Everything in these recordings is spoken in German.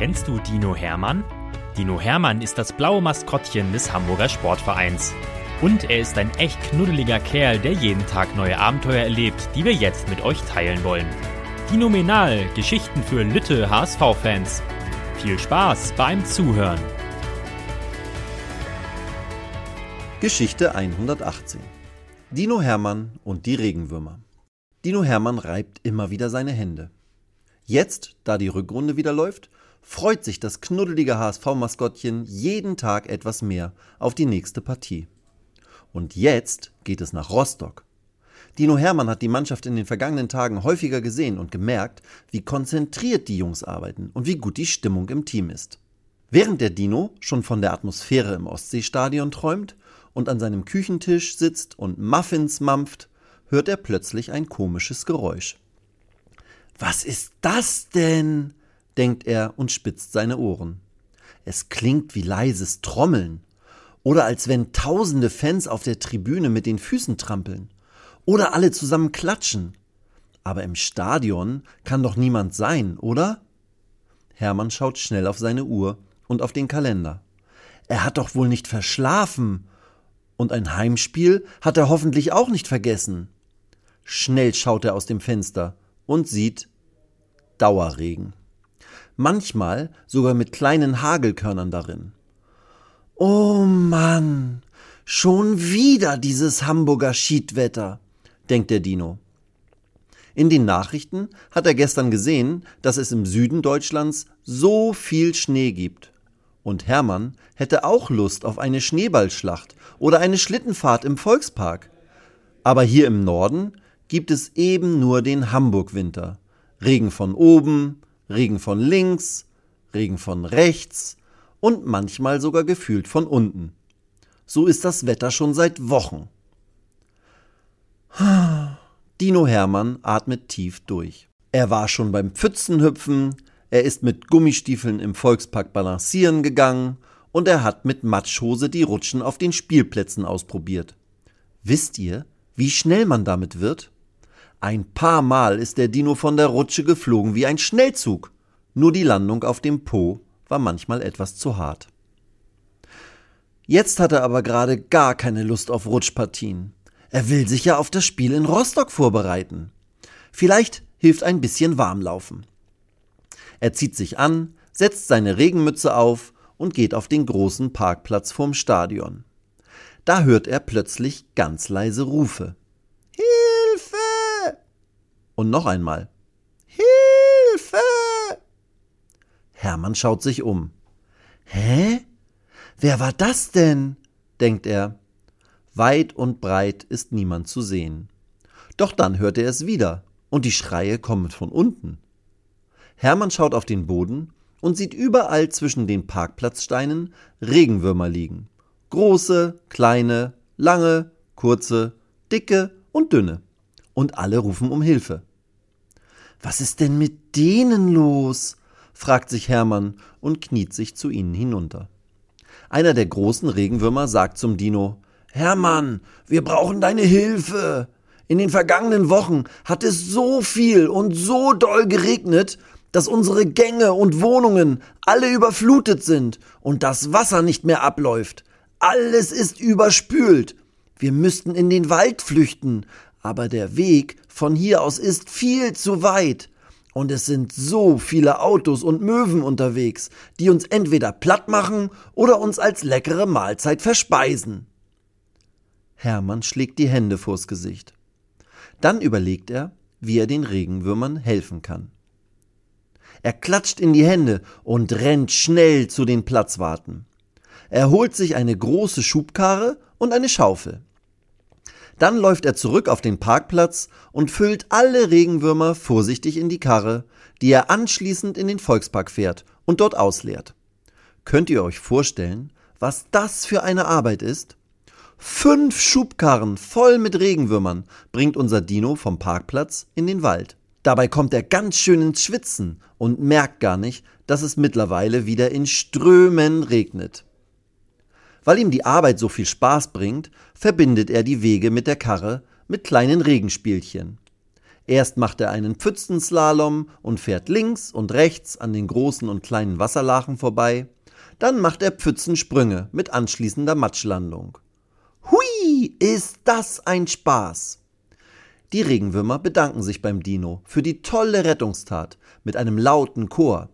Kennst du Dino Hermann? Dino Hermann ist das blaue Maskottchen des Hamburger Sportvereins. Und er ist ein echt knuddeliger Kerl, der jeden Tag neue Abenteuer erlebt, die wir jetzt mit euch teilen wollen. Dinominal, Geschichten für Lütte HSV-Fans. Viel Spaß beim Zuhören. Geschichte 118 Dino Hermann und die Regenwürmer. Dino Hermann reibt immer wieder seine Hände. Jetzt, da die Rückrunde wieder läuft, freut sich das knuddelige HSV-Maskottchen jeden Tag etwas mehr auf die nächste Partie. Und jetzt geht es nach Rostock. Dino Hermann hat die Mannschaft in den vergangenen Tagen häufiger gesehen und gemerkt, wie konzentriert die Jungs arbeiten und wie gut die Stimmung im Team ist. Während der Dino schon von der Atmosphäre im Ostseestadion träumt und an seinem Küchentisch sitzt und Muffins mampft, hört er plötzlich ein komisches Geräusch. Was ist das denn? Denkt er und spitzt seine Ohren. Es klingt wie leises Trommeln. Oder als wenn tausende Fans auf der Tribüne mit den Füßen trampeln. Oder alle zusammen klatschen. Aber im Stadion kann doch niemand sein, oder? Hermann schaut schnell auf seine Uhr und auf den Kalender. Er hat doch wohl nicht verschlafen. Und ein Heimspiel hat er hoffentlich auch nicht vergessen. Schnell schaut er aus dem Fenster und sieht Dauerregen manchmal sogar mit kleinen Hagelkörnern darin. Oh Mann, schon wieder dieses Hamburger Schiedwetter, denkt der Dino. In den Nachrichten hat er gestern gesehen, dass es im Süden Deutschlands so viel Schnee gibt. Und Hermann hätte auch Lust auf eine Schneeballschlacht oder eine Schlittenfahrt im Volkspark. Aber hier im Norden gibt es eben nur den Hamburg-Winter. Regen von oben, Regen von links, Regen von rechts und manchmal sogar gefühlt von unten. So ist das Wetter schon seit Wochen. Dino Hermann atmet tief durch. Er war schon beim Pfützenhüpfen, er ist mit Gummistiefeln im Volkspark balancieren gegangen und er hat mit Matschhose die Rutschen auf den Spielplätzen ausprobiert. Wisst ihr, wie schnell man damit wird? Ein paar Mal ist der Dino von der Rutsche geflogen wie ein Schnellzug. Nur die Landung auf dem Po war manchmal etwas zu hart. Jetzt hat er aber gerade gar keine Lust auf Rutschpartien. Er will sich ja auf das Spiel in Rostock vorbereiten. Vielleicht hilft ein bisschen Warmlaufen. Er zieht sich an, setzt seine Regenmütze auf und geht auf den großen Parkplatz vorm Stadion. Da hört er plötzlich ganz leise Rufe. Und noch einmal. Hilfe! Hermann schaut sich um. Hä? Wer war das denn? denkt er. Weit und breit ist niemand zu sehen. Doch dann hört er es wieder, und die Schreie kommen von unten. Hermann schaut auf den Boden und sieht überall zwischen den Parkplatzsteinen Regenwürmer liegen. Große, kleine, lange, kurze, dicke und dünne. Und alle rufen um Hilfe. Was ist denn mit denen los? fragt sich Hermann und kniet sich zu ihnen hinunter. Einer der großen Regenwürmer sagt zum Dino Hermann, wir brauchen deine Hilfe. In den vergangenen Wochen hat es so viel und so doll geregnet, dass unsere Gänge und Wohnungen alle überflutet sind und das Wasser nicht mehr abläuft. Alles ist überspült. Wir müssten in den Wald flüchten, aber der Weg von hier aus ist viel zu weit. Und es sind so viele Autos und Möwen unterwegs, die uns entweder platt machen oder uns als leckere Mahlzeit verspeisen. Hermann schlägt die Hände vors Gesicht. Dann überlegt er, wie er den Regenwürmern helfen kann. Er klatscht in die Hände und rennt schnell zu den Platzwarten. Er holt sich eine große Schubkarre und eine Schaufel. Dann läuft er zurück auf den Parkplatz und füllt alle Regenwürmer vorsichtig in die Karre, die er anschließend in den Volkspark fährt und dort ausleert. Könnt ihr euch vorstellen, was das für eine Arbeit ist? Fünf Schubkarren voll mit Regenwürmern bringt unser Dino vom Parkplatz in den Wald. Dabei kommt er ganz schön ins Schwitzen und merkt gar nicht, dass es mittlerweile wieder in Strömen regnet. Weil ihm die Arbeit so viel Spaß bringt, verbindet er die Wege mit der Karre mit kleinen Regenspielchen. Erst macht er einen Pfützenslalom und fährt links und rechts an den großen und kleinen Wasserlachen vorbei. Dann macht er Pfützensprünge mit anschließender Matschlandung. Hui, ist das ein Spaß! Die Regenwürmer bedanken sich beim Dino für die tolle Rettungstat mit einem lauten Chor.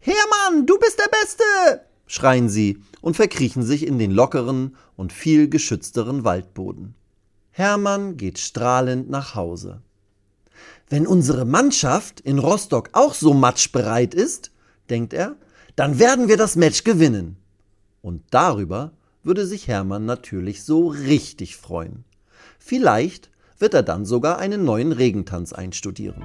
Hermann, du bist der Beste! Schreien sie und verkriechen sich in den lockeren und viel geschützteren Waldboden. Hermann geht strahlend nach Hause. Wenn unsere Mannschaft in Rostock auch so matschbereit ist, denkt er, dann werden wir das Match gewinnen. Und darüber würde sich Hermann natürlich so richtig freuen. Vielleicht wird er dann sogar einen neuen Regentanz einstudieren.